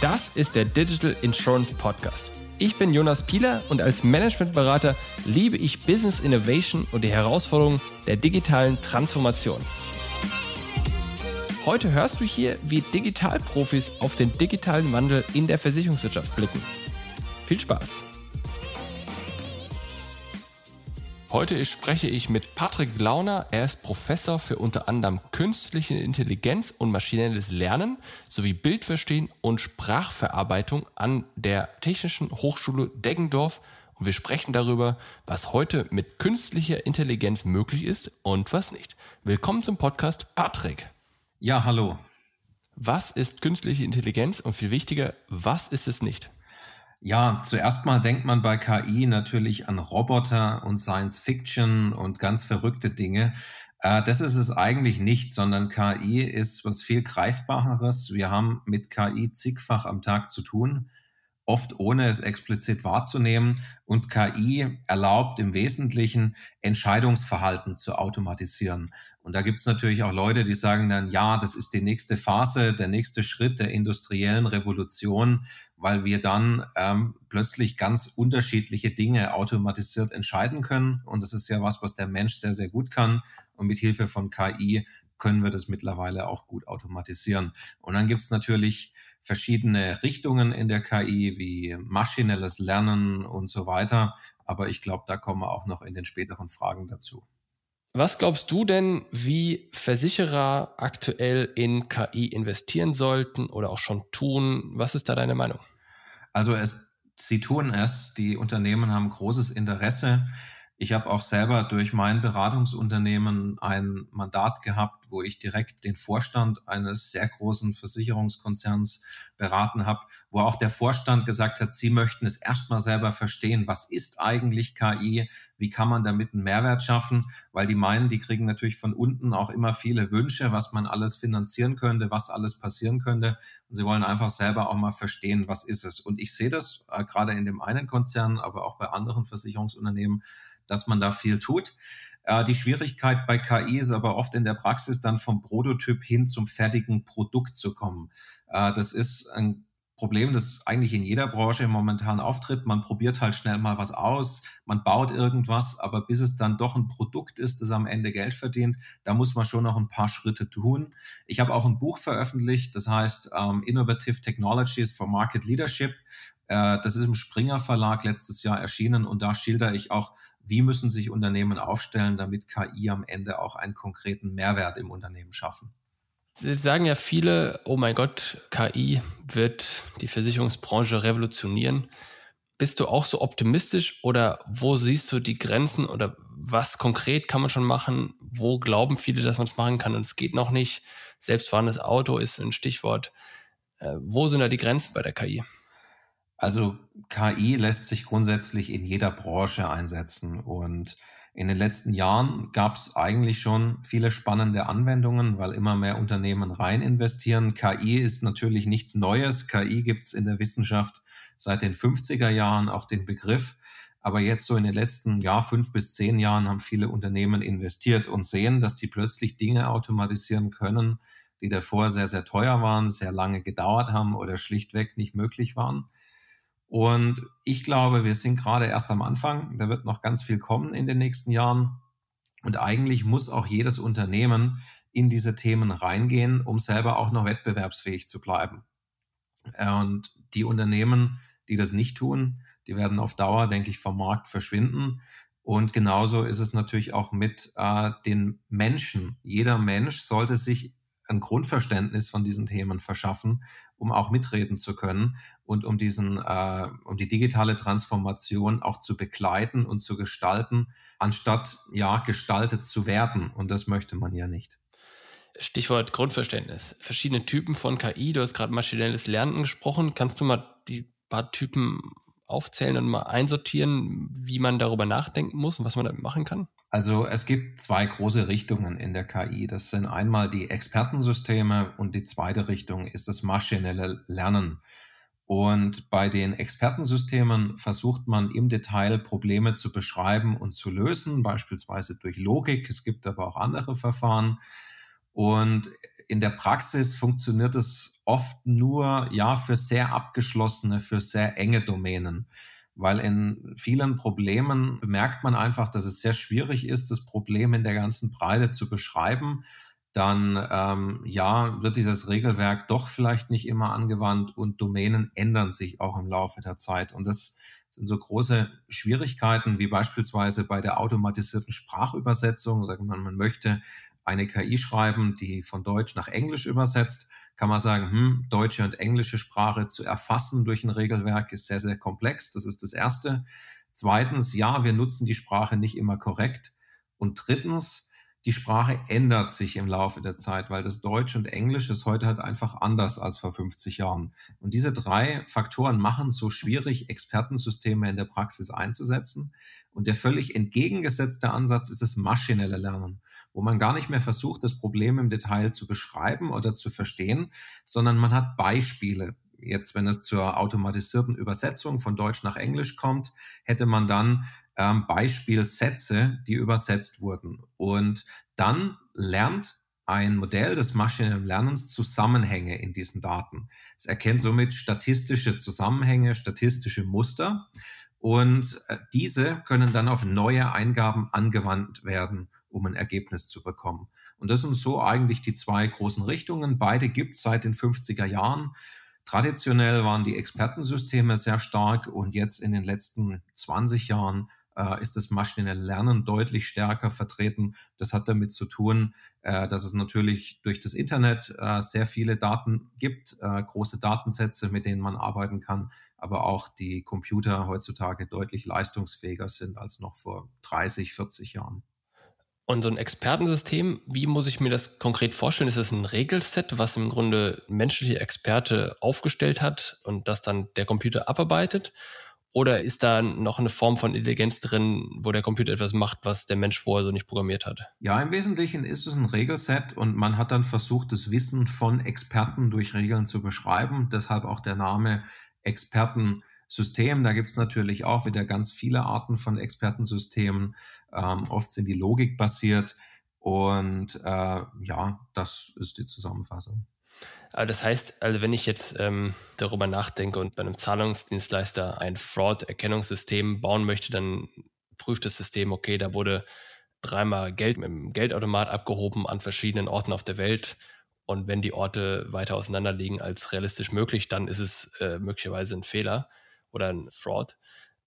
Das ist der Digital Insurance Podcast. Ich bin Jonas Pieler und als Managementberater liebe ich Business Innovation und die Herausforderungen der digitalen Transformation. Heute hörst du hier, wie Digitalprofis auf den digitalen Wandel in der Versicherungswirtschaft blicken. Viel Spaß! Heute spreche ich mit Patrick Launer. Er ist Professor für unter anderem künstliche Intelligenz und maschinelles Lernen sowie Bildverstehen und Sprachverarbeitung an der Technischen Hochschule Deggendorf. Und wir sprechen darüber, was heute mit künstlicher Intelligenz möglich ist und was nicht. Willkommen zum Podcast, Patrick. Ja, hallo. Was ist künstliche Intelligenz und viel wichtiger, was ist es nicht? Ja, zuerst mal denkt man bei KI natürlich an Roboter und Science Fiction und ganz verrückte Dinge. Äh, das ist es eigentlich nicht, sondern KI ist was viel greifbareres. Wir haben mit KI zigfach am Tag zu tun oft ohne es explizit wahrzunehmen. Und KI erlaubt im Wesentlichen Entscheidungsverhalten zu automatisieren. Und da gibt es natürlich auch Leute, die sagen dann, ja, das ist die nächste Phase, der nächste Schritt der industriellen Revolution, weil wir dann ähm, plötzlich ganz unterschiedliche Dinge automatisiert entscheiden können. Und das ist ja was, was der Mensch sehr, sehr gut kann. Und mit Hilfe von KI können wir das mittlerweile auch gut automatisieren. Und dann gibt es natürlich verschiedene Richtungen in der KI, wie maschinelles Lernen und so weiter. Aber ich glaube, da kommen wir auch noch in den späteren Fragen dazu. Was glaubst du denn, wie Versicherer aktuell in KI investieren sollten oder auch schon tun? Was ist da deine Meinung? Also es, sie tun es. Die Unternehmen haben großes Interesse. Ich habe auch selber durch mein Beratungsunternehmen ein Mandat gehabt, wo ich direkt den Vorstand eines sehr großen Versicherungskonzerns beraten habe, wo auch der Vorstand gesagt hat, sie möchten es erstmal selber verstehen, was ist eigentlich KI, wie kann man damit einen Mehrwert schaffen, weil die meinen, die kriegen natürlich von unten auch immer viele Wünsche, was man alles finanzieren könnte, was alles passieren könnte. Und sie wollen einfach selber auch mal verstehen, was ist es. Und ich sehe das äh, gerade in dem einen Konzern, aber auch bei anderen Versicherungsunternehmen, dass man da viel tut. Äh, die Schwierigkeit bei KI ist aber oft in der Praxis dann vom Prototyp hin zum fertigen Produkt zu kommen. Äh, das ist ein Problem, das eigentlich in jeder Branche momentan auftritt. Man probiert halt schnell mal was aus, man baut irgendwas, aber bis es dann doch ein Produkt ist, das am Ende Geld verdient, da muss man schon noch ein paar Schritte tun. Ich habe auch ein Buch veröffentlicht, das heißt um, ähm, Innovative Technologies for Market Leadership. Äh, das ist im Springer Verlag letztes Jahr erschienen und da schilder ich auch, wie müssen sich Unternehmen aufstellen, damit KI am Ende auch einen konkreten Mehrwert im Unternehmen schaffen. Sie sagen ja viele, oh mein Gott, KI wird die Versicherungsbranche revolutionieren. Bist du auch so optimistisch oder wo siehst du die Grenzen oder was konkret kann man schon machen? Wo glauben viele, dass man es machen kann und es geht noch nicht? Selbstfahrendes Auto ist ein Stichwort. Äh, wo sind da die Grenzen bei der KI? Also KI lässt sich grundsätzlich in jeder Branche einsetzen und in den letzten Jahren gab es eigentlich schon viele spannende Anwendungen, weil immer mehr Unternehmen rein investieren. KI ist natürlich nichts Neues. KI gibt es in der Wissenschaft seit den 50er Jahren auch den Begriff. Aber jetzt so in den letzten Jahr, fünf bis zehn Jahren haben viele Unternehmen investiert und sehen, dass die plötzlich Dinge automatisieren können, die davor sehr, sehr teuer waren, sehr lange gedauert haben oder schlichtweg nicht möglich waren. Und ich glaube, wir sind gerade erst am Anfang. Da wird noch ganz viel kommen in den nächsten Jahren. Und eigentlich muss auch jedes Unternehmen in diese Themen reingehen, um selber auch noch wettbewerbsfähig zu bleiben. Und die Unternehmen, die das nicht tun, die werden auf Dauer, denke ich, vom Markt verschwinden. Und genauso ist es natürlich auch mit äh, den Menschen. Jeder Mensch sollte sich ein Grundverständnis von diesen Themen verschaffen, um auch mitreden zu können und um diesen, äh, um die digitale Transformation auch zu begleiten und zu gestalten, anstatt ja gestaltet zu werden. Und das möchte man ja nicht. Stichwort Grundverständnis. Verschiedene Typen von KI. Du hast gerade maschinelles Lernen gesprochen. Kannst du mal die paar Typen aufzählen und mal einsortieren, wie man darüber nachdenken muss und was man damit machen kann? Also es gibt zwei große Richtungen in der KI. Das sind einmal die Expertensysteme und die zweite Richtung ist das maschinelle Lernen. Und bei den Expertensystemen versucht man im Detail Probleme zu beschreiben und zu lösen, beispielsweise durch Logik. Es gibt aber auch andere Verfahren. Und in der Praxis funktioniert es oft nur, ja, für sehr abgeschlossene, für sehr enge Domänen. Weil in vielen Problemen bemerkt man einfach, dass es sehr schwierig ist, das Problem in der ganzen Breite zu beschreiben dann ähm, ja, wird dieses Regelwerk doch vielleicht nicht immer angewandt und Domänen ändern sich auch im Laufe der Zeit. Und das sind so große Schwierigkeiten wie beispielsweise bei der automatisierten Sprachübersetzung. Sagen wir, man möchte eine KI schreiben, die von Deutsch nach Englisch übersetzt, kann man sagen, hm, deutsche und englische Sprache zu erfassen durch ein Regelwerk ist sehr, sehr komplex. Das ist das Erste. Zweitens, ja, wir nutzen die Sprache nicht immer korrekt. Und drittens, die Sprache ändert sich im Laufe der Zeit, weil das Deutsch und Englisch ist heute halt einfach anders als vor 50 Jahren. Und diese drei Faktoren machen es so schwierig, Expertensysteme in der Praxis einzusetzen. Und der völlig entgegengesetzte Ansatz ist das maschinelle Lernen, wo man gar nicht mehr versucht, das Problem im Detail zu beschreiben oder zu verstehen, sondern man hat Beispiele jetzt, wenn es zur automatisierten Übersetzung von Deutsch nach Englisch kommt, hätte man dann ähm, Beispielsätze, die übersetzt wurden. Und dann lernt ein Modell des maschinellen Lernens Zusammenhänge in diesen Daten. Es erkennt somit statistische Zusammenhänge, statistische Muster und äh, diese können dann auf neue Eingaben angewandt werden, um ein Ergebnis zu bekommen. Und das sind so eigentlich die zwei großen Richtungen. Beide gibt es seit den 50er Jahren. Traditionell waren die Expertensysteme sehr stark und jetzt in den letzten 20 Jahren äh, ist das maschinelle Lernen deutlich stärker vertreten. Das hat damit zu tun, äh, dass es natürlich durch das Internet äh, sehr viele Daten gibt, große Datensätze, mit denen man arbeiten kann, aber auch die Computer heutzutage deutlich leistungsfähiger sind als noch vor 30, 40 Jahren. Und so ein Expertensystem, wie muss ich mir das konkret vorstellen? Ist das ein Regelset, was im Grunde menschliche Experte aufgestellt hat und das dann der Computer abarbeitet? Oder ist da noch eine Form von Intelligenz drin, wo der Computer etwas macht, was der Mensch vorher so nicht programmiert hat? Ja, im Wesentlichen ist es ein Regelset und man hat dann versucht, das Wissen von Experten durch Regeln zu beschreiben. Deshalb auch der Name Experten. System. Da gibt es natürlich auch wieder ganz viele Arten von Expertensystemen. Ähm, oft sind die Logik basiert. Und äh, ja, das ist die Zusammenfassung. Aber das heißt, also wenn ich jetzt ähm, darüber nachdenke und bei einem Zahlungsdienstleister ein Fraud-Erkennungssystem bauen möchte, dann prüft das System, okay, da wurde dreimal Geld dem Geldautomat abgehoben an verschiedenen Orten auf der Welt. Und wenn die Orte weiter auseinander liegen als realistisch möglich, dann ist es äh, möglicherweise ein Fehler oder ein Fraud.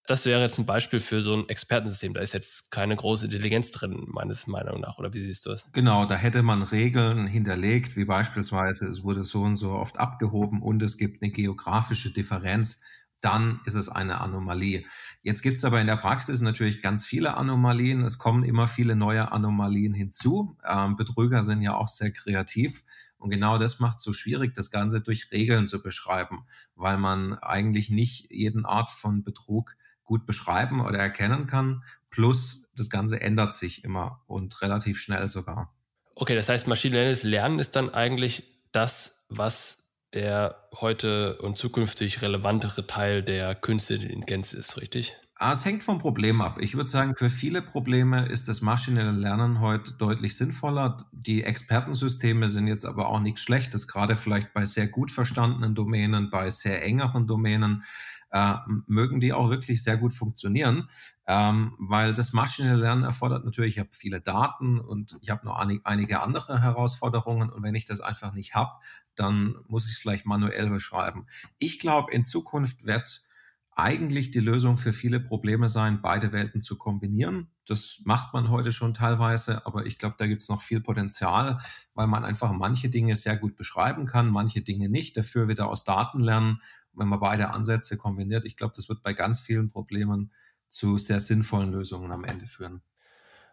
Das wäre jetzt ein Beispiel für so ein Expertensystem. Da ist jetzt keine große Intelligenz drin, meines Meinung nach. Oder wie siehst du es? Genau, da hätte man Regeln hinterlegt, wie beispielsweise es wurde so und so oft abgehoben und es gibt eine geografische Differenz. Dann ist es eine Anomalie. Jetzt gibt es aber in der Praxis natürlich ganz viele Anomalien. Es kommen immer viele neue Anomalien hinzu. Ähm, Betrüger sind ja auch sehr kreativ und genau das macht es so schwierig, das Ganze durch Regeln zu beschreiben, weil man eigentlich nicht jeden Art von Betrug gut beschreiben oder erkennen kann. Plus das Ganze ändert sich immer und relativ schnell sogar. Okay, das heißt, maschinelles Lernen ist dann eigentlich das, was der heute und zukünftig relevantere Teil der künstlichen Intelligenz ist, richtig? Ah, es hängt vom Problem ab. Ich würde sagen, für viele Probleme ist das maschinelle Lernen heute deutlich sinnvoller. Die Expertensysteme sind jetzt aber auch nichts Schlechtes, gerade vielleicht bei sehr gut verstandenen Domänen, bei sehr engeren Domänen. Äh, mögen die auch wirklich sehr gut funktionieren, ähm, weil das maschinelle Lernen erfordert natürlich, ich habe viele Daten und ich habe noch einige andere Herausforderungen und wenn ich das einfach nicht habe, dann muss ich es vielleicht manuell beschreiben. Ich glaube, in Zukunft wird eigentlich die Lösung für viele Probleme sein, beide Welten zu kombinieren. Das macht man heute schon teilweise, aber ich glaube, da gibt es noch viel Potenzial, weil man einfach manche Dinge sehr gut beschreiben kann, manche Dinge nicht. Dafür wieder aus Daten lernen. Wenn man beide Ansätze kombiniert, ich glaube, das wird bei ganz vielen Problemen zu sehr sinnvollen Lösungen am Ende führen.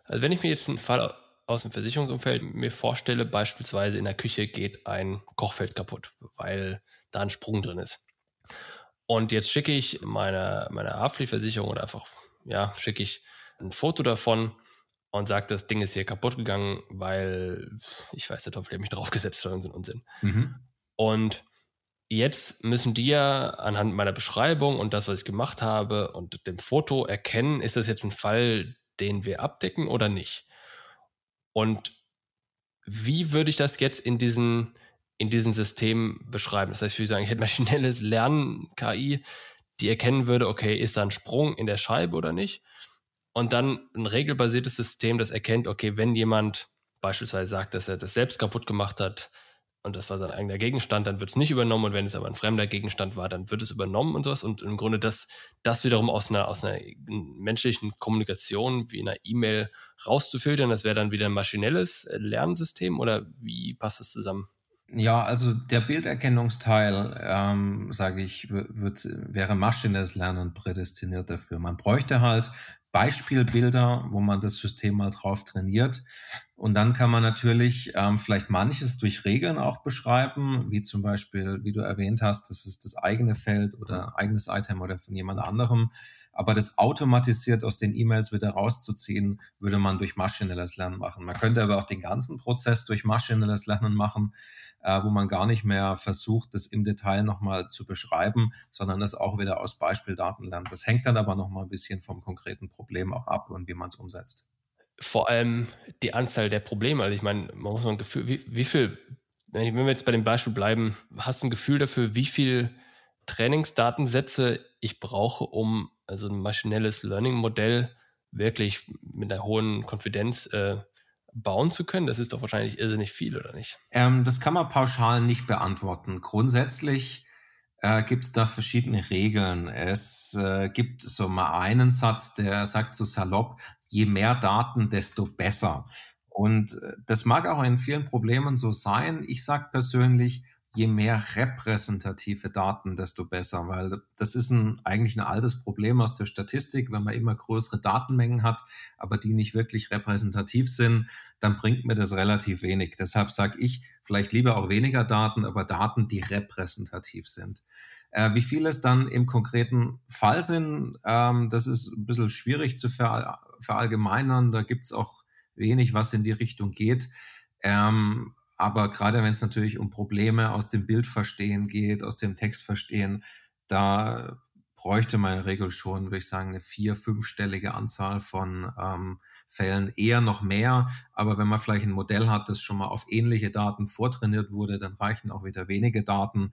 Also wenn ich mir jetzt einen Fall aus dem Versicherungsumfeld mir vorstelle, beispielsweise in der Küche geht ein Kochfeld kaputt, weil da ein Sprung drin ist. Und jetzt schicke ich meine, meine Haftpflichtversicherung oder einfach, ja, schicke ich ein Foto davon und sage, das Ding ist hier kaputt gegangen, weil ich weiß, der Teufel hat mich draufgesetzt oder so ein Unsinn. Mhm. Und jetzt müssen die ja anhand meiner Beschreibung und das, was ich gemacht habe und dem Foto erkennen, ist das jetzt ein Fall, den wir abdecken oder nicht. Und wie würde ich das jetzt in diesen, in diesen Systemen beschreiben? Das heißt, ich würde sagen, ich hätte maschinelles Lernen, KI, die erkennen würde, okay, ist da ein Sprung in der Scheibe oder nicht? Und dann ein regelbasiertes System, das erkennt, okay, wenn jemand beispielsweise sagt, dass er das selbst kaputt gemacht hat, und das war sein eigener Gegenstand, dann wird es nicht übernommen und wenn es aber ein fremder Gegenstand war, dann wird es übernommen und sowas und im Grunde das, das wiederum aus einer, aus einer menschlichen Kommunikation wie einer E-Mail rauszufiltern, das wäre dann wieder ein maschinelles Lernsystem oder wie passt das zusammen? Ja, also der Bilderkennungsteil, ähm, sage ich, wird, wäre maschinelles Lernen prädestiniert dafür. Man bräuchte halt Beispielbilder, wo man das System mal drauf trainiert. Und dann kann man natürlich ähm, vielleicht manches durch Regeln auch beschreiben, wie zum Beispiel, wie du erwähnt hast, das ist das eigene Feld oder eigenes Item oder von jemand anderem. Aber das automatisiert aus den E-Mails wieder rauszuziehen, würde man durch maschinelles Lernen machen. Man könnte aber auch den ganzen Prozess durch maschinelles Lernen machen, äh, wo man gar nicht mehr versucht, das im Detail nochmal zu beschreiben, sondern das auch wieder aus Beispieldaten lernt. Das hängt dann aber nochmal ein bisschen vom konkreten Problem auch ab und wie man es umsetzt. Vor allem die Anzahl der Probleme. Also ich meine, man muss mal ein Gefühl, wie, wie viel, wenn wir jetzt bei dem Beispiel bleiben, hast du ein Gefühl dafür, wie viel Trainingsdatensätze ich brauche, um also ein maschinelles Learning-Modell wirklich mit einer hohen Konfidenz äh, bauen zu können? Das ist doch wahrscheinlich irrsinnig viel, oder nicht? Ähm, das kann man pauschal nicht beantworten. Grundsätzlich äh, gibt es da verschiedene Regeln. Es äh, gibt so mal einen Satz, der sagt so salopp, je mehr Daten, desto besser. Und äh, das mag auch in vielen Problemen so sein. Ich sage persönlich, je mehr repräsentative Daten, desto besser, weil das ist ein, eigentlich ein altes Problem aus der Statistik. Wenn man immer größere Datenmengen hat, aber die nicht wirklich repräsentativ sind, dann bringt mir das relativ wenig. Deshalb sage ich, vielleicht lieber auch weniger Daten, aber Daten, die repräsentativ sind. Äh, wie viele es dann im konkreten Fall sind, ähm, das ist ein bisschen schwierig zu ver verallgemeinern. Da gibt es auch wenig, was in die Richtung geht. Ähm, aber gerade wenn es natürlich um Probleme aus dem Bildverstehen geht, aus dem Textverstehen, da bräuchte man in der Regel schon, würde ich sagen, eine vier-, fünfstellige Anzahl von ähm, Fällen, eher noch mehr. Aber wenn man vielleicht ein Modell hat, das schon mal auf ähnliche Daten vortrainiert wurde, dann reichen auch wieder wenige Daten.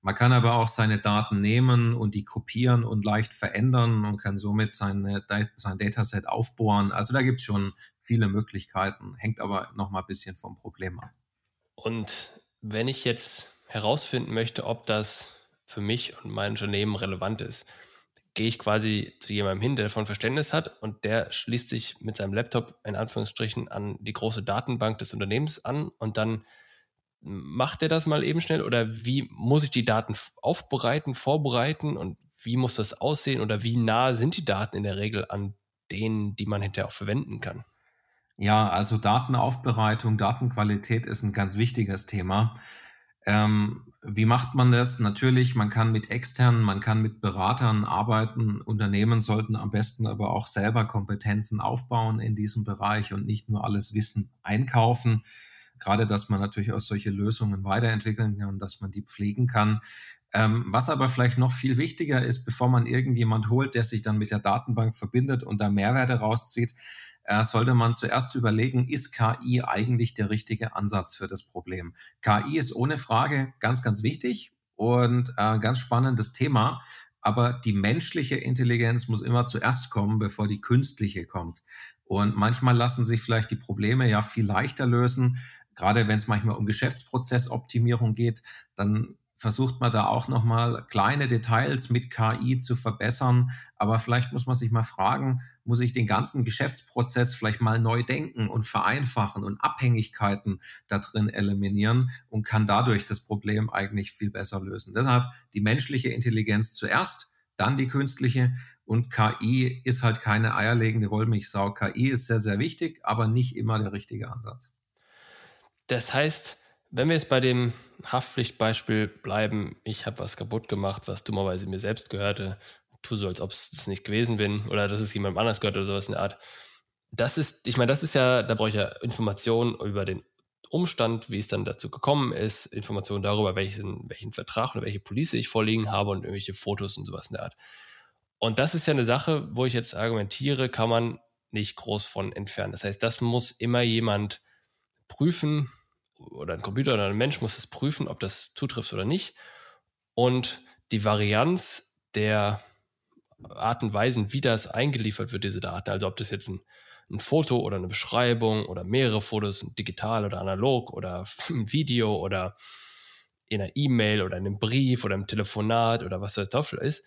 Man kann aber auch seine Daten nehmen und die kopieren und leicht verändern und kann somit seine, sein Dataset aufbohren. Also da gibt es schon viele Möglichkeiten, hängt aber noch mal ein bisschen vom Problem ab. Und wenn ich jetzt herausfinden möchte, ob das für mich und mein Unternehmen relevant ist, gehe ich quasi zu jemandem hin, der davon Verständnis hat und der schließt sich mit seinem Laptop in Anführungsstrichen an die große Datenbank des Unternehmens an und dann macht er das mal eben schnell oder wie muss ich die Daten aufbereiten, vorbereiten und wie muss das aussehen oder wie nah sind die Daten in der Regel an denen, die man hinterher auch verwenden kann? Ja, also Datenaufbereitung, Datenqualität ist ein ganz wichtiges Thema. Ähm, wie macht man das? Natürlich, man kann mit externen, man kann mit Beratern arbeiten. Unternehmen sollten am besten aber auch selber Kompetenzen aufbauen in diesem Bereich und nicht nur alles Wissen einkaufen. Gerade, dass man natürlich auch solche Lösungen weiterentwickeln kann, dass man die pflegen kann. Ähm, was aber vielleicht noch viel wichtiger ist, bevor man irgendjemand holt, der sich dann mit der Datenbank verbindet und da Mehrwerte rauszieht, äh, sollte man zuerst überlegen, ist KI eigentlich der richtige Ansatz für das Problem? KI ist ohne Frage ganz, ganz wichtig und äh, ganz spannendes Thema. Aber die menschliche Intelligenz muss immer zuerst kommen, bevor die künstliche kommt. Und manchmal lassen sich vielleicht die Probleme ja viel leichter lösen. Gerade wenn es manchmal um Geschäftsprozessoptimierung geht, dann versucht man da auch nochmal kleine Details mit KI zu verbessern. Aber vielleicht muss man sich mal fragen, muss ich den ganzen Geschäftsprozess vielleicht mal neu denken und vereinfachen und Abhängigkeiten da drin eliminieren und kann dadurch das Problem eigentlich viel besser lösen. Deshalb die menschliche Intelligenz zuerst, dann die künstliche und KI ist halt keine eierlegende Wollmilchsau. KI ist sehr, sehr wichtig, aber nicht immer der richtige Ansatz. Das heißt, wenn wir jetzt bei dem Haftpflichtbeispiel bleiben, ich habe was kaputt gemacht, was dummerweise mir selbst gehörte, tu so, als ob es das nicht gewesen bin oder dass es jemandem anders gehört oder sowas in der Art. Das ist, ich meine, das ist ja, da brauche ich ja Informationen über den Umstand, wie es dann dazu gekommen ist, Informationen darüber, welchen, welchen Vertrag oder welche Police ich vorliegen habe und irgendwelche Fotos und sowas in der Art. Und das ist ja eine Sache, wo ich jetzt argumentiere, kann man nicht groß von entfernen. Das heißt, das muss immer jemand prüfen oder ein Computer oder ein Mensch muss es prüfen, ob das zutrifft oder nicht. Und die Varianz der Art und Weisen, wie das eingeliefert wird, diese Daten, also ob das jetzt ein, ein Foto oder eine Beschreibung oder mehrere Fotos, digital oder analog oder ein Video oder in einer E-Mail oder in einem Brief oder im Telefonat oder was das Teufel ist,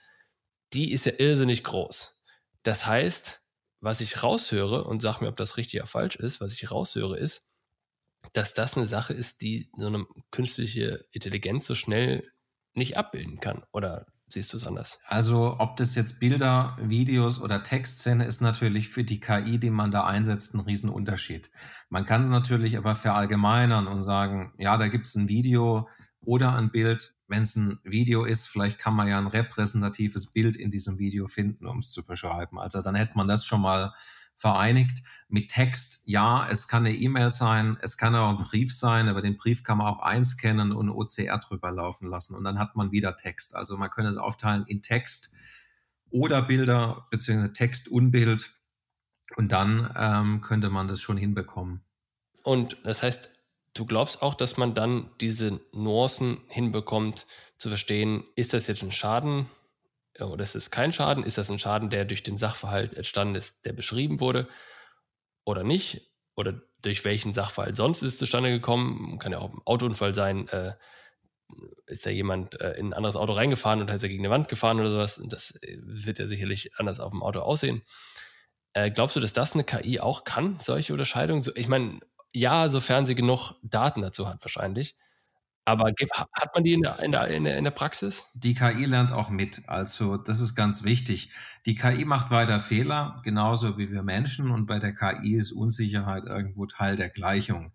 die ist ja irrsinnig groß. Das heißt, was ich raushöre und sag mir, ob das richtig oder falsch ist, was ich raushöre, ist, dass das eine Sache ist, die so eine künstliche Intelligenz so schnell nicht abbilden kann. Oder siehst du es anders? Also ob das jetzt Bilder, Videos oder Text sind, ist natürlich für die KI, die man da einsetzt, ein Riesenunterschied. Man kann es natürlich aber verallgemeinern und sagen, ja, da gibt es ein Video oder ein Bild. Wenn es ein Video ist, vielleicht kann man ja ein repräsentatives Bild in diesem Video finden, um es zu beschreiben. Also dann hätte man das schon mal vereinigt mit Text. Ja, es kann eine E-Mail sein, es kann auch ein Brief sein, aber den Brief kann man auch einscannen und OCR drüber laufen lassen und dann hat man wieder Text. Also man könnte es aufteilen in Text oder Bilder beziehungsweise Text und Bild und dann ähm, könnte man das schon hinbekommen. Und das heißt, du glaubst auch, dass man dann diese Nuancen hinbekommt, zu verstehen, ist das jetzt ein Schaden oder ist es kein Schaden? Ist das ein Schaden, der durch den Sachverhalt entstanden ist, der beschrieben wurde oder nicht? Oder durch welchen Sachverhalt sonst ist es zustande gekommen? Kann ja auch ein Autounfall sein. Äh, ist da jemand äh, in ein anderes Auto reingefahren und hat er gegen eine Wand gefahren oder sowas? Das äh, wird ja sicherlich anders auf dem Auto aussehen. Äh, glaubst du, dass das eine KI auch kann, solche Unterscheidungen? Ich meine, ja, sofern sie genug Daten dazu hat, wahrscheinlich. Aber hat man die in der, in, der, in, der, Praxis? Die KI lernt auch mit. Also das ist ganz wichtig. Die KI macht weiter Fehler, genauso wie wir Menschen. Und bei der KI ist Unsicherheit irgendwo Teil der Gleichung.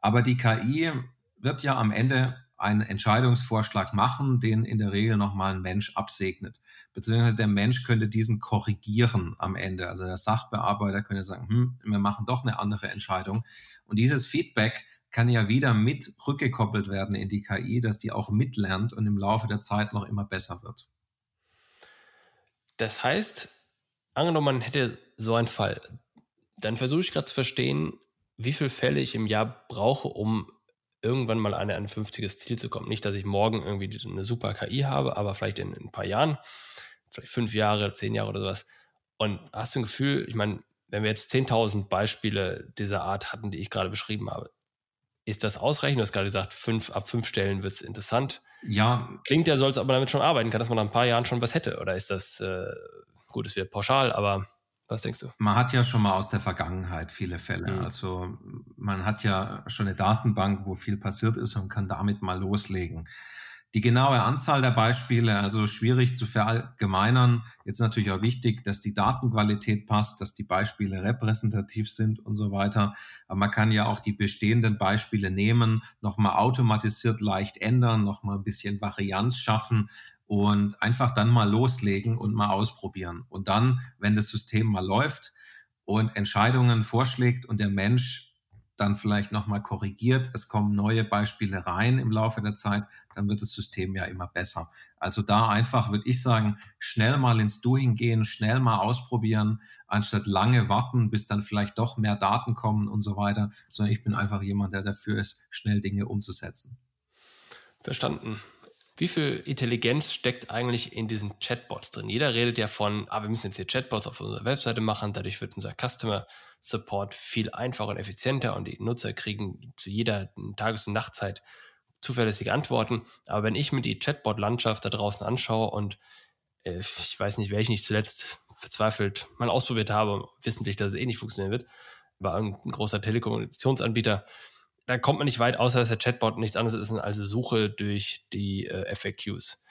Aber die KI wird ja am Ende einen Entscheidungsvorschlag machen, den in der Regel nochmal ein Mensch absegnet. Beziehungsweise der Mensch könnte diesen korrigieren am Ende. Also der Sachbearbeiter könnte sagen, hm, wir machen doch eine andere Entscheidung. Und dieses Feedback kann ja wieder mit rückgekoppelt werden in die KI, dass die auch mitlernt und im Laufe der Zeit noch immer besser wird. Das heißt, angenommen, man hätte so einen Fall, dann versuche ich gerade zu verstehen, wie viele Fälle ich im Jahr brauche, um irgendwann mal an ein vernünftiges Ziel zu kommen. Nicht, dass ich morgen irgendwie eine super KI habe, aber vielleicht in, in ein paar Jahren, vielleicht fünf Jahre, zehn Jahre oder sowas. Und hast du ein Gefühl, ich meine, wenn wir jetzt 10.000 Beispiele dieser Art hatten, die ich gerade beschrieben habe, ist das ausreichend? Du hast gerade gesagt, fünf, ab fünf Stellen wird es interessant. Ja. Klingt ja, soll es aber damit schon arbeiten kann, dass man nach ein paar Jahren schon was hätte. Oder ist das, äh, gut, es wird pauschal, aber was denkst du? Man hat ja schon mal aus der Vergangenheit viele Fälle. Mhm. Also man hat ja schon eine Datenbank, wo viel passiert ist und kann damit mal loslegen. Die genaue Anzahl der Beispiele, also schwierig zu verallgemeinern. Jetzt natürlich auch wichtig, dass die Datenqualität passt, dass die Beispiele repräsentativ sind und so weiter. Aber man kann ja auch die bestehenden Beispiele nehmen, nochmal automatisiert leicht ändern, nochmal ein bisschen Varianz schaffen und einfach dann mal loslegen und mal ausprobieren. Und dann, wenn das System mal läuft und Entscheidungen vorschlägt und der Mensch dann vielleicht nochmal korrigiert, es kommen neue Beispiele rein im Laufe der Zeit, dann wird das System ja immer besser. Also da einfach, würde ich sagen, schnell mal ins Doing gehen, schnell mal ausprobieren, anstatt lange warten, bis dann vielleicht doch mehr Daten kommen und so weiter, sondern ich bin einfach jemand, der dafür ist, schnell Dinge umzusetzen. Verstanden. Wie viel Intelligenz steckt eigentlich in diesen Chatbots drin? Jeder redet ja von, ah, wir müssen jetzt hier Chatbots auf unserer Webseite machen, dadurch wird unser Customer Support viel einfacher und effizienter und die Nutzer kriegen zu jeder Tages- und Nachtzeit zuverlässige Antworten. Aber wenn ich mir die Chatbot-Landschaft da draußen anschaue und äh, ich weiß nicht, welchen ich zuletzt verzweifelt mal ausprobiert habe, wissentlich, dass es eh nicht funktionieren wird, war ein großer Telekommunikationsanbieter, da kommt man nicht weit, außer dass der Chatbot nichts anderes ist als eine Suche durch die äh, FAQs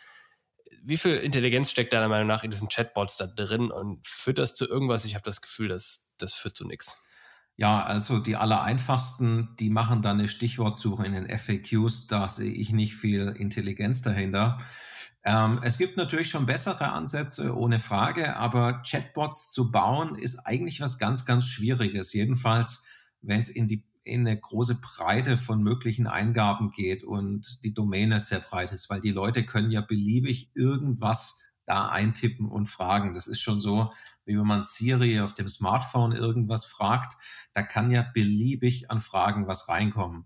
wie viel Intelligenz steckt deiner Meinung nach in diesen Chatbots da drin und führt das zu irgendwas? Ich habe das Gefühl, dass das führt zu nichts. Ja, also die allereinfachsten, die machen dann eine Stichwortsuche in den FAQs. Da sehe ich nicht viel Intelligenz dahinter. Ähm, es gibt natürlich schon bessere Ansätze, ohne Frage, aber Chatbots zu bauen ist eigentlich was ganz, ganz Schwieriges. Jedenfalls, wenn es in die in eine große Breite von möglichen Eingaben geht und die Domäne sehr breit ist, weil die Leute können ja beliebig irgendwas da eintippen und fragen. Das ist schon so, wie wenn man Siri auf dem Smartphone irgendwas fragt, da kann ja beliebig an Fragen was reinkommen.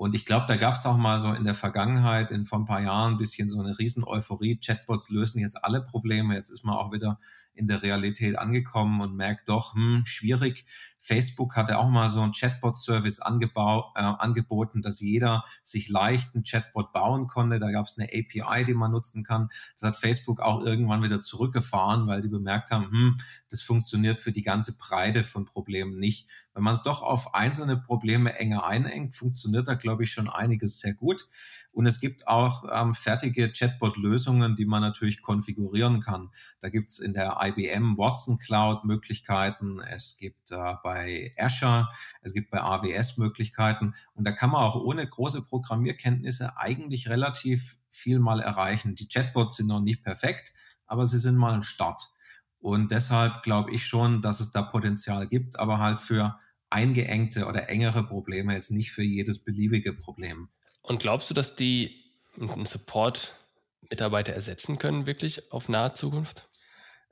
Und ich glaube, da gab es auch mal so in der Vergangenheit, in vor ein paar Jahren, ein bisschen so eine riesen Euphorie. Chatbots lösen jetzt alle Probleme. Jetzt ist man auch wieder in der Realität angekommen und merkt doch, hm, schwierig. Facebook hatte auch mal so einen Chatbot-Service äh, angeboten, dass jeder sich leicht einen Chatbot bauen konnte. Da gab es eine API, die man nutzen kann. Das hat Facebook auch irgendwann wieder zurückgefahren, weil die bemerkt haben, hm, das funktioniert für die ganze Breite von Problemen nicht. Wenn man es doch auf einzelne Probleme enger einengt, funktioniert da, glaube ich, schon einiges sehr gut. Und es gibt auch ähm, fertige Chatbot-Lösungen, die man natürlich konfigurieren kann. Da gibt es in der IBM Watson Cloud Möglichkeiten, es gibt äh, bei Azure, es gibt bei AWS Möglichkeiten. Und da kann man auch ohne große Programmierkenntnisse eigentlich relativ viel mal erreichen. Die Chatbots sind noch nicht perfekt, aber sie sind mal ein Start. Und deshalb glaube ich schon, dass es da Potenzial gibt, aber halt für eingeengte oder engere Probleme, jetzt nicht für jedes beliebige Problem. Und glaubst du, dass die einen Support-Mitarbeiter ersetzen können, wirklich auf nahe Zukunft?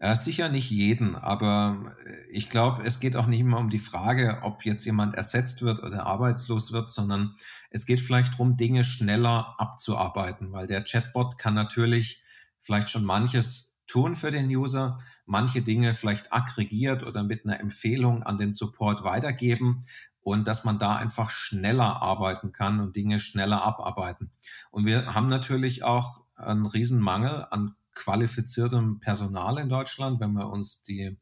Äh, sicher nicht jeden, aber ich glaube, es geht auch nicht immer um die Frage, ob jetzt jemand ersetzt wird oder arbeitslos wird, sondern es geht vielleicht darum, Dinge schneller abzuarbeiten, weil der Chatbot kann natürlich vielleicht schon manches tun für den User, manche Dinge vielleicht aggregiert oder mit einer Empfehlung an den Support weitergeben und dass man da einfach schneller arbeiten kann und Dinge schneller abarbeiten. Und wir haben natürlich auch einen Riesenmangel an qualifiziertem Personal in Deutschland, wenn wir uns die,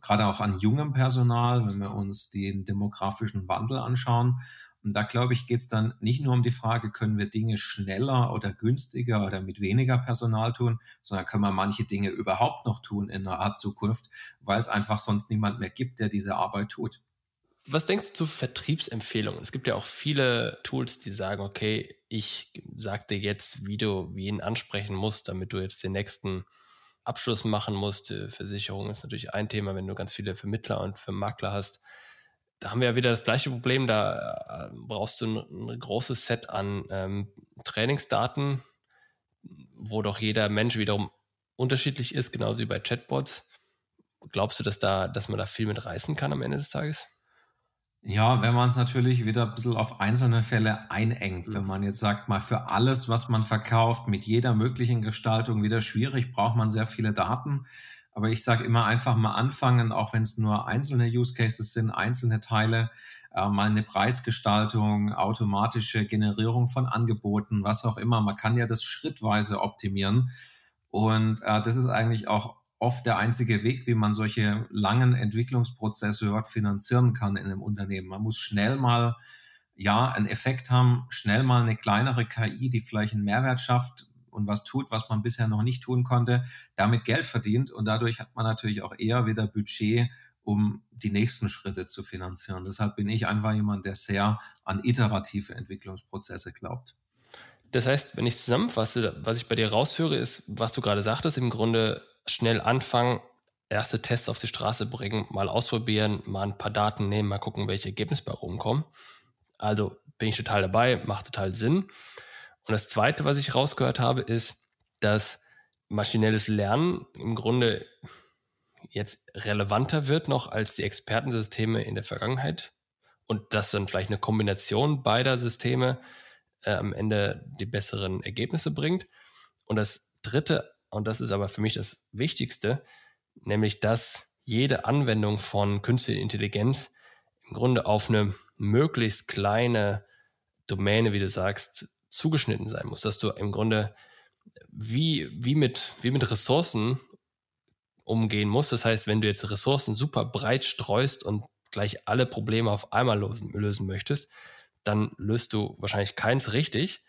gerade auch an jungem Personal, wenn wir uns den demografischen Wandel anschauen. Und da glaube ich, geht es dann nicht nur um die Frage, können wir Dinge schneller oder günstiger oder mit weniger Personal tun, sondern können wir manche Dinge überhaupt noch tun in naher Zukunft, weil es einfach sonst niemand mehr gibt, der diese Arbeit tut. Was denkst du zu Vertriebsempfehlungen? Es gibt ja auch viele Tools, die sagen, okay, ich sag dir jetzt, wie du wen ansprechen musst, damit du jetzt den nächsten Abschluss machen musst. Versicherung ist natürlich ein Thema, wenn du ganz viele Vermittler und Vermakler hast. Da haben wir ja wieder das gleiche Problem. Da äh, brauchst du ein, ein großes Set an ähm, Trainingsdaten, wo doch jeder Mensch wiederum unterschiedlich ist, genauso wie bei Chatbots. Glaubst du, dass da, dass man da viel mit reißen kann am Ende des Tages? Ja, wenn man es natürlich wieder ein bisschen auf einzelne Fälle einengt. Wenn mhm. man jetzt sagt, mal für alles, was man verkauft, mit jeder möglichen Gestaltung wieder schwierig, braucht man sehr viele Daten. Aber ich sage immer einfach mal anfangen, auch wenn es nur einzelne Use Cases sind, einzelne Teile, äh, mal eine Preisgestaltung, automatische Generierung von Angeboten, was auch immer. Man kann ja das schrittweise optimieren. Und äh, das ist eigentlich auch oft der einzige Weg, wie man solche langen Entwicklungsprozesse dort finanzieren kann in einem Unternehmen. Man muss schnell mal ja einen Effekt haben, schnell mal eine kleinere KI, die vielleicht einen Mehrwert schafft und was tut, was man bisher noch nicht tun konnte, damit Geld verdient und dadurch hat man natürlich auch eher wieder Budget, um die nächsten Schritte zu finanzieren. Deshalb bin ich einfach jemand, der sehr an iterative Entwicklungsprozesse glaubt. Das heißt, wenn ich zusammenfasse, was ich bei dir raushöre, ist, was du gerade sagtest, im Grunde schnell anfangen, erste Tests auf die Straße bringen, mal ausprobieren, mal ein paar Daten nehmen, mal gucken, welche Ergebnisse bei rumkommen. Also bin ich total dabei, macht total Sinn. Und das Zweite, was ich rausgehört habe, ist, dass maschinelles Lernen im Grunde jetzt relevanter wird noch als die Expertensysteme in der Vergangenheit und dass dann vielleicht eine Kombination beider Systeme äh, am Ende die besseren Ergebnisse bringt. Und das Dritte und das ist aber für mich das Wichtigste, nämlich dass jede Anwendung von künstlicher Intelligenz im Grunde auf eine möglichst kleine Domäne, wie du sagst, zugeschnitten sein muss, dass du im Grunde wie, wie, mit, wie mit Ressourcen umgehen musst. Das heißt, wenn du jetzt Ressourcen super breit streust und gleich alle Probleme auf einmal lösen, lösen möchtest, dann löst du wahrscheinlich keins richtig.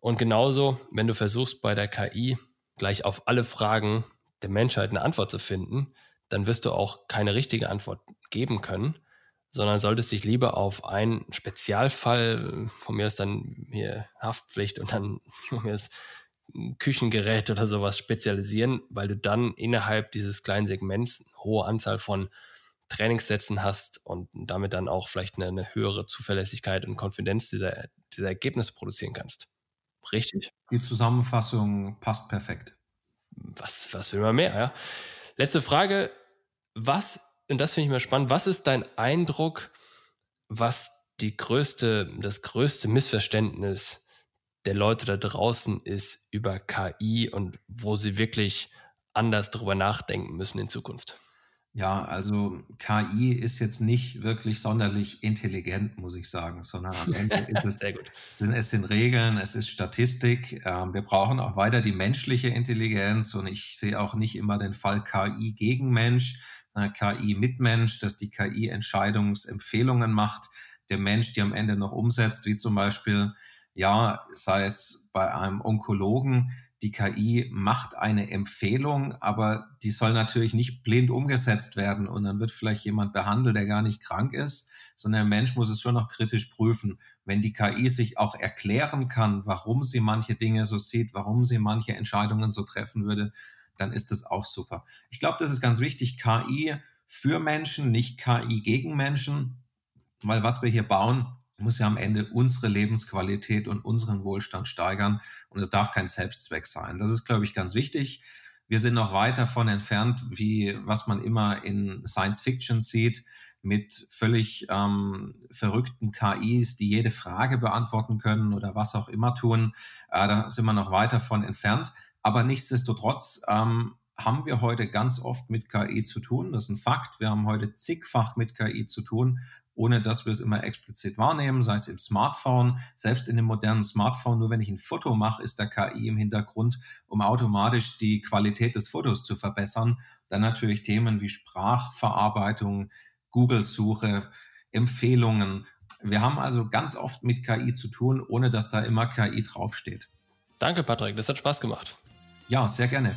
Und genauso, wenn du versuchst bei der KI gleich auf alle Fragen der Menschheit eine Antwort zu finden, dann wirst du auch keine richtige Antwort geben können, sondern solltest dich lieber auf einen Spezialfall, von mir ist dann hier Haftpflicht und dann von mir ist Küchengerät oder sowas spezialisieren, weil du dann innerhalb dieses kleinen Segments eine hohe Anzahl von Trainingssätzen hast und damit dann auch vielleicht eine, eine höhere Zuverlässigkeit und Konfidenz dieser, dieser Ergebnisse produzieren kannst. Richtig. Die Zusammenfassung passt perfekt. Was, was will man mehr, ja? Letzte Frage. Was, und das finde ich mal spannend, was ist dein Eindruck, was die größte, das größte Missverständnis der Leute da draußen ist über KI und wo sie wirklich anders darüber nachdenken müssen in Zukunft? Ja, also KI ist jetzt nicht wirklich sonderlich intelligent, muss ich sagen, sondern am Ende ist es, es sind Regeln, es ist Statistik. Ähm, wir brauchen auch weiter die menschliche Intelligenz und ich sehe auch nicht immer den Fall KI gegen Mensch, sondern KI mit Mensch, dass die KI Entscheidungsempfehlungen macht, der Mensch die am Ende noch umsetzt, wie zum Beispiel, ja, sei es bei einem Onkologen, die KI macht eine Empfehlung, aber die soll natürlich nicht blind umgesetzt werden und dann wird vielleicht jemand behandelt, der gar nicht krank ist, sondern der Mensch muss es schon noch kritisch prüfen. Wenn die KI sich auch erklären kann, warum sie manche Dinge so sieht, warum sie manche Entscheidungen so treffen würde, dann ist das auch super. Ich glaube, das ist ganz wichtig, KI für Menschen, nicht KI gegen Menschen, weil was wir hier bauen, muss ja am Ende unsere Lebensqualität und unseren Wohlstand steigern und es darf kein Selbstzweck sein. Das ist, glaube ich, ganz wichtig. Wir sind noch weit davon entfernt, wie was man immer in Science Fiction sieht, mit völlig ähm, verrückten KIs, die jede Frage beantworten können oder was auch immer tun. Äh, da sind wir noch weit davon entfernt. Aber nichtsdestotrotz ähm, haben wir heute ganz oft mit KI zu tun. Das ist ein Fakt. Wir haben heute zigfach mit KI zu tun ohne dass wir es immer explizit wahrnehmen, sei es im Smartphone, selbst in dem modernen Smartphone, nur wenn ich ein Foto mache, ist der KI im Hintergrund, um automatisch die Qualität des Fotos zu verbessern. Dann natürlich Themen wie Sprachverarbeitung, Google-Suche, Empfehlungen. Wir haben also ganz oft mit KI zu tun, ohne dass da immer KI draufsteht. Danke, Patrick, das hat Spaß gemacht. Ja, sehr gerne.